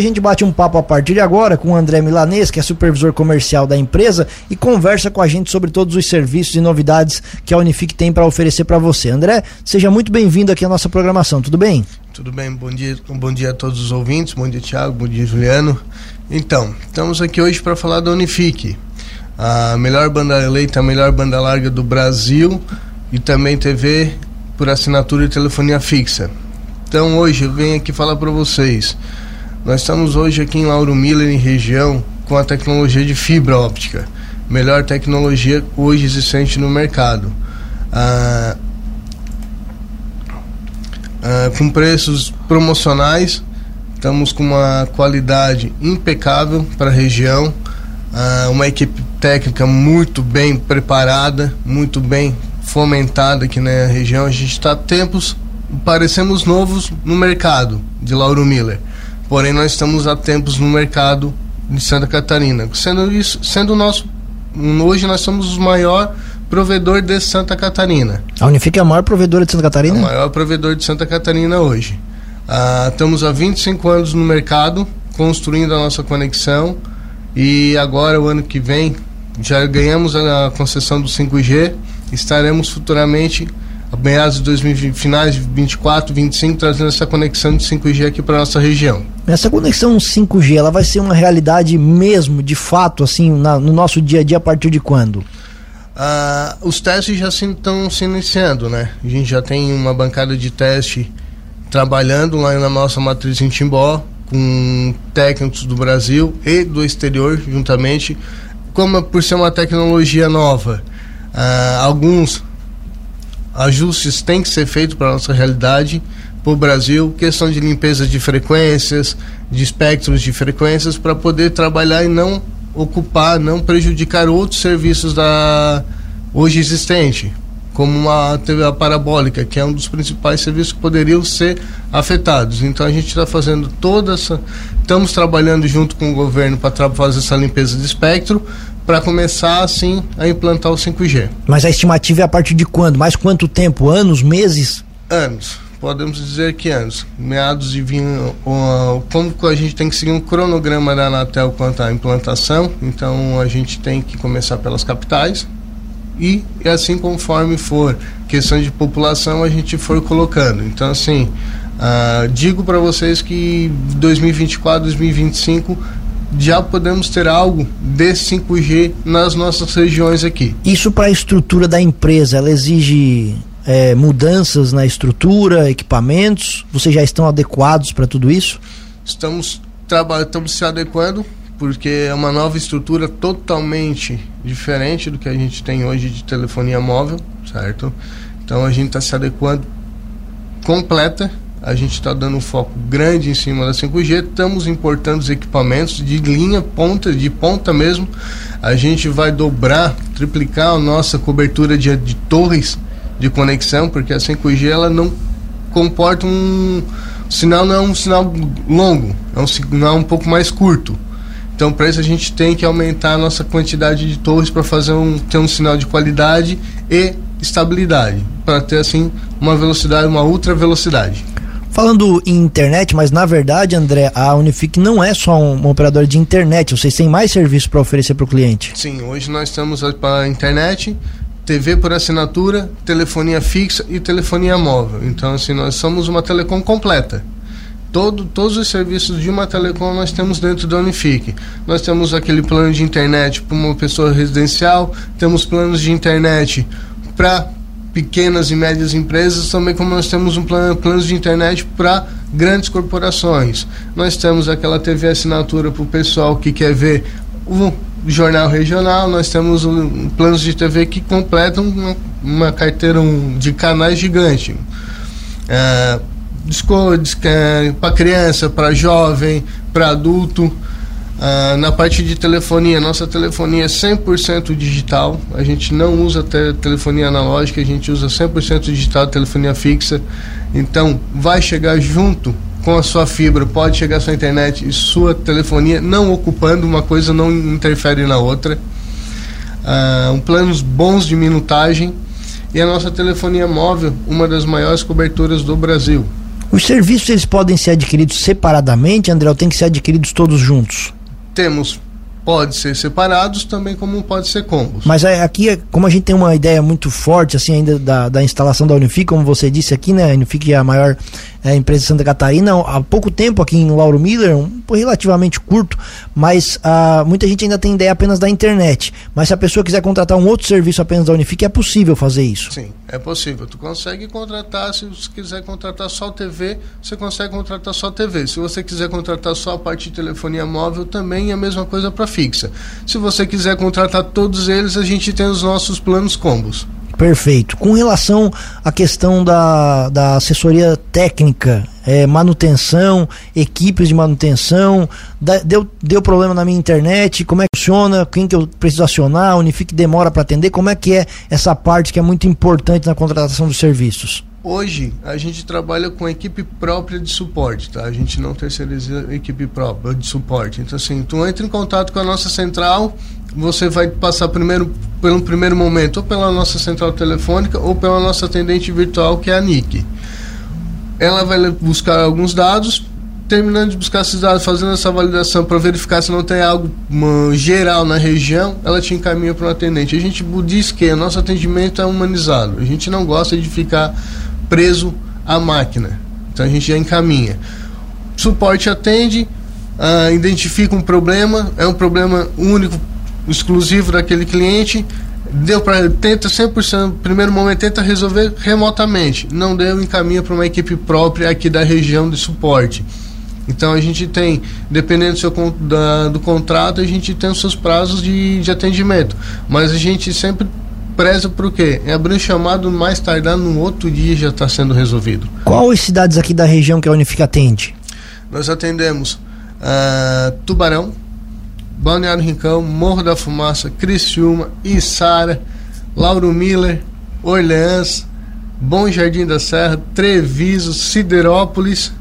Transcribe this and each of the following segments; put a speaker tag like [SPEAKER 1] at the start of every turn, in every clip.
[SPEAKER 1] A gente bate um papo a partir de agora com o André Milanês, que é supervisor comercial da empresa, e conversa com a gente sobre todos os serviços e novidades que a Unifique tem para oferecer para você. André, seja muito bem-vindo aqui à nossa programação, tudo bem?
[SPEAKER 2] Tudo bem, bom dia, bom dia a todos os ouvintes, bom dia Tiago, bom dia Juliano. Então, estamos aqui hoje para falar da Unifique, a melhor banda eleita, a melhor banda larga do Brasil e também TV por assinatura e telefonia fixa. Então hoje eu venho aqui falar para vocês nós estamos hoje aqui em Lauro Miller, em região, com a tecnologia de fibra óptica. Melhor tecnologia hoje existente no mercado. Ah, ah, com preços promocionais, estamos com uma qualidade impecável para a região. Ah, uma equipe técnica muito bem preparada, muito bem fomentada aqui na região. A gente está tempos, parecemos novos no mercado de Lauro Miller porém nós estamos há tempos no mercado de Santa Catarina. Sendo isso, sendo o nosso hoje nós somos o maior provedor de Santa Catarina.
[SPEAKER 1] A Unifique é a maior provedora de Santa Catarina?
[SPEAKER 2] O maior provedor de Santa Catarina hoje. Ah, estamos há 25 anos no mercado, construindo a nossa conexão e agora, o ano que vem, já ganhamos a concessão do 5G, estaremos futuramente a meados de 2020, finais de 24, 25, trazendo essa conexão de 5G aqui para nossa região.
[SPEAKER 1] Essa conexão 5G, ela vai ser uma realidade mesmo, de fato, assim, na, no nosso dia a dia a partir de quando?
[SPEAKER 2] Ah, os testes já estão se, se iniciando, né? A gente já tem uma bancada de teste trabalhando lá na nossa matriz em Timbó, com técnicos do Brasil e do exterior juntamente. Como por ser uma tecnologia nova, ah, alguns ajustes têm que ser feitos para a nossa realidade, para o Brasil, questão de limpeza de frequências, de espectros de frequências, para poder trabalhar e não ocupar, não prejudicar outros serviços da hoje existente, como uma TV parabólica, que é um dos principais serviços que poderiam ser afetados. Então a gente está fazendo toda essa. Estamos trabalhando junto com o governo para fazer essa limpeza de espectro, para começar assim a implantar o 5G.
[SPEAKER 1] Mas a estimativa é a partir de quando? Mais quanto tempo? Anos, meses?
[SPEAKER 2] Anos. Podemos dizer que anos. Meados de vinho. Como a gente tem que seguir um cronograma da Anatel quanto à implantação, então a gente tem que começar pelas capitais, e assim conforme for questão de população a gente for colocando. Então assim, uh, digo para vocês que 2024, 2025 já podemos ter algo de 5G nas nossas regiões aqui.
[SPEAKER 1] Isso para a estrutura da empresa, ela exige é, mudanças na estrutura, equipamentos? Vocês já estão adequados para tudo isso?
[SPEAKER 2] Estamos, estamos se adequando, porque é uma nova estrutura totalmente diferente do que a gente tem hoje de telefonia móvel, certo? Então a gente está se adequando completa a gente está dando um foco grande em cima da 5G, estamos importando os equipamentos de linha ponta, de ponta mesmo. A gente vai dobrar, triplicar a nossa cobertura de, de torres de conexão, porque a 5G ela não comporta um o sinal não é um sinal longo, é um sinal um pouco mais curto. Então, para isso a gente tem que aumentar a nossa quantidade de torres para fazer um ter um sinal de qualidade e estabilidade, para ter assim uma velocidade, uma ultra velocidade.
[SPEAKER 1] Falando em internet, mas na verdade, André, a Unifique não é só um, uma operadora de internet, vocês têm mais serviços para oferecer para o cliente.
[SPEAKER 2] Sim, hoje nós estamos para internet, TV por assinatura, telefonia fixa e telefonia móvel. Então, assim, nós somos uma telecom completa. Todo, todos os serviços de uma telecom nós temos dentro da Unifique. Nós temos aquele plano de internet para uma pessoa residencial, temos planos de internet para pequenas e médias empresas, também como nós temos um plano, planos de internet para grandes corporações. Nós temos aquela TV assinatura para o pessoal que quer ver o jornal regional, nós temos um, planos de TV que completam uma, uma carteira um, de canais gigante. É, é para criança, para jovem, para adulto. Uh, na parte de telefonia, nossa telefonia é 100% digital. A gente não usa te telefonia analógica, a gente usa 100% digital, telefonia fixa. Então, vai chegar junto com a sua fibra, pode chegar sua internet e sua telefonia, não ocupando uma coisa, não interfere na outra. Uh, um planos bons de minutagem e a nossa telefonia móvel, uma das maiores coberturas do Brasil.
[SPEAKER 1] Os serviços eles podem ser adquiridos separadamente, André, ou tem que ser adquiridos todos juntos?
[SPEAKER 2] Temos pode ser separados também como pode ser combos.
[SPEAKER 1] Mas é, aqui, como a gente tem uma ideia muito forte assim ainda da, da instalação da Unifique, como você disse aqui, né? A Unifique é a maior é, empresa de Santa Catarina há pouco tempo aqui em Lauro Miller, um relativamente curto, mas ah, muita gente ainda tem ideia apenas da internet. Mas se a pessoa quiser contratar um outro serviço apenas da Unifique, é possível fazer isso?
[SPEAKER 2] Sim, é possível. Tu consegue contratar, se você quiser contratar só TV, você consegue contratar só TV. Se você quiser contratar só a parte de telefonia móvel, também é a mesma coisa para fixa. Se você quiser contratar todos eles, a gente tem os nossos planos combos.
[SPEAKER 1] Perfeito. Com relação à questão da, da assessoria técnica, é, manutenção, equipes de manutenção, da, deu, deu problema na minha internet, como é que funciona, quem que eu preciso acionar, Unifique demora para atender, como é que é essa parte que é muito importante na contratação dos serviços?
[SPEAKER 2] Hoje a gente trabalha com equipe própria de suporte, tá? A gente não terceiriza equipe própria de suporte. Então assim, tu entra em contato com a nossa central, você vai passar primeiro pelo primeiro momento ou pela nossa central telefônica ou pela nossa atendente virtual que é a Nick. Ela vai buscar alguns dados, terminando de buscar esses dados, fazendo essa validação para verificar se não tem algo uma, geral na região, ela te encaminha para o atendente. A gente diz que o nosso atendimento é humanizado. A gente não gosta de ficar preso à máquina. Então a gente já encaminha. Suporte atende, uh, identifica um problema, é um problema único exclusivo daquele cliente, deu para tenta 100%, primeiro momento tenta resolver remotamente, não deu encaminha para uma equipe própria aqui da região de suporte. Então a gente tem, dependendo do, seu, da, do contrato, a gente tem os seus prazos de, de atendimento, mas a gente sempre preza por quê? É abrir um chamado mais tardar no outro dia já está sendo resolvido.
[SPEAKER 1] Qual as cidades aqui da região que a Unifica atende?
[SPEAKER 2] Nós atendemos uh, Tubarão, Balneário Rincão, Morro da Fumaça, Criciúma, Içara, Lauro Miller, Orleans, Bom Jardim da Serra, Treviso, Siderópolis,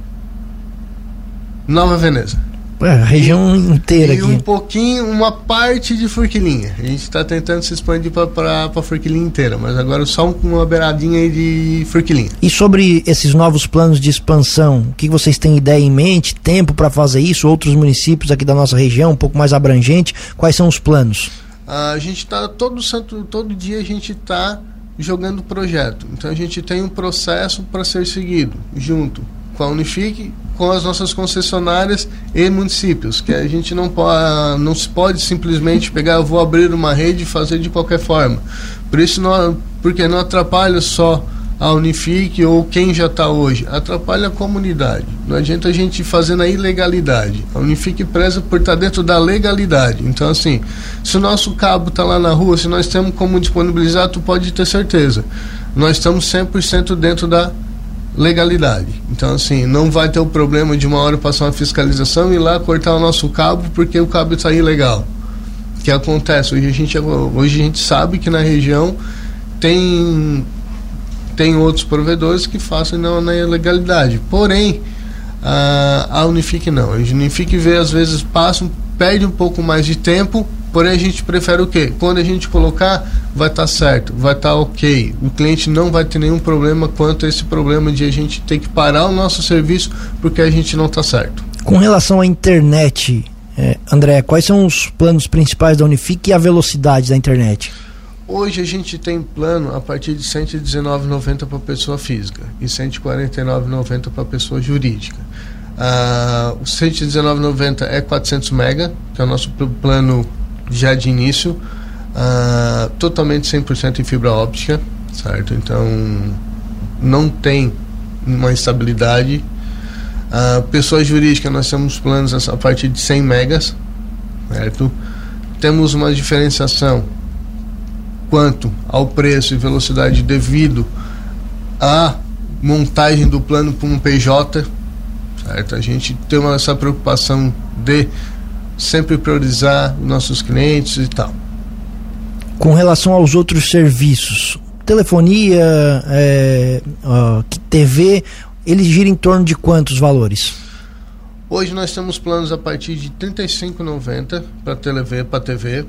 [SPEAKER 2] Nova Veneza.
[SPEAKER 1] É, a região inteira
[SPEAKER 2] e
[SPEAKER 1] aqui.
[SPEAKER 2] um pouquinho, uma parte de Forquilinha. A gente está tentando se expandir para a Forquilinha inteira, mas agora só uma beiradinha aí de Forquilinha.
[SPEAKER 1] E sobre esses novos planos de expansão, o que vocês têm ideia em mente? Tempo para fazer isso? Outros municípios aqui da nossa região, um pouco mais abrangente? Quais são os planos?
[SPEAKER 2] a gente está todo santo, todo dia a gente está jogando projeto. Então a gente tem um processo para ser seguido junto com a Unifique, com as nossas concessionárias e municípios, que a gente não pode, não se pode simplesmente pegar, eu vou abrir uma rede e fazer de qualquer forma. Por isso não, porque não atrapalha só a Unifique ou quem já está hoje, atrapalha a comunidade. Não adianta a gente fazer na ilegalidade. A Unifique preza por estar tá dentro da legalidade. Então, assim, se o nosso cabo está lá na rua, se nós temos como disponibilizar, tu pode ter certeza. Nós estamos 100% dentro da legalidade. Então, assim, não vai ter o problema de uma hora passar uma fiscalização e ir lá cortar o nosso cabo porque o cabo está ilegal. Que acontece. Hoje a, gente, hoje a gente sabe que na região tem, tem outros provedores que façam na, na ilegalidade. Porém, a, a Unifique não. A Unifique vê, às vezes, passa, perde um pouco mais de tempo Porém, a gente prefere o quê? Quando a gente colocar, vai estar tá certo, vai estar tá ok. O cliente não vai ter nenhum problema quanto a esse problema de a gente ter que parar o nosso serviço porque a gente não está certo.
[SPEAKER 1] Com relação à internet, é, André, quais são os planos principais da Unifique e a velocidade da internet?
[SPEAKER 2] Hoje a gente tem plano a partir de R$ 119,90 para pessoa física e R$ 149,90 para pessoa jurídica. Uh, o R$ 119,90 é 400 mega, que é o nosso plano já de início, uh, totalmente 100% em fibra óptica, certo? Então não tem uma estabilidade. Uh, pessoa jurídica, nós temos planos a partir de 100 megas, certo? Temos uma diferenciação quanto ao preço e velocidade devido à montagem do plano para um PJ, certo? A gente tem essa preocupação de sempre priorizar nossos clientes e tal.
[SPEAKER 1] Com relação aos outros serviços, telefonia, é, uh, TV, eles giram em torno de quantos valores?
[SPEAKER 2] Hoje nós temos planos a partir de R$ 35,90 para TV, para TV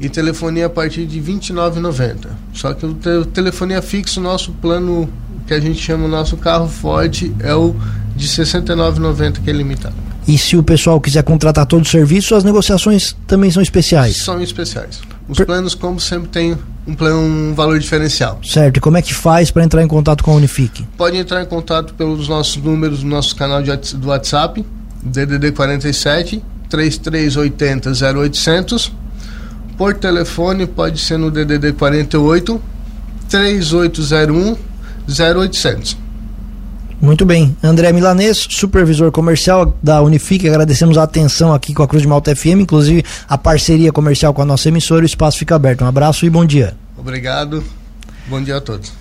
[SPEAKER 2] e telefonia a partir de R$ 29,90. Só que o te telefonia fixo, nosso plano que a gente chama o nosso carro forte, é o de R$ 69,90 que é limitado.
[SPEAKER 1] E se o pessoal quiser contratar todo o serviço, as negociações também são especiais?
[SPEAKER 2] São especiais. Os per... planos, como sempre, têm um, plano, um valor diferencial.
[SPEAKER 1] Certo. E como é que faz para entrar em contato com a Unifique?
[SPEAKER 2] Pode entrar em contato pelos nossos números do nosso canal de, do WhatsApp, DDD 47 3380 0800. Por telefone pode ser no DDD 48 3801 0800.
[SPEAKER 1] Muito bem. André Milanês, supervisor comercial da Unifique, agradecemos a atenção aqui com a Cruz de Malta FM, inclusive a parceria comercial com a nossa emissora. O espaço fica aberto. Um abraço e bom dia.
[SPEAKER 2] Obrigado. Bom dia a todos.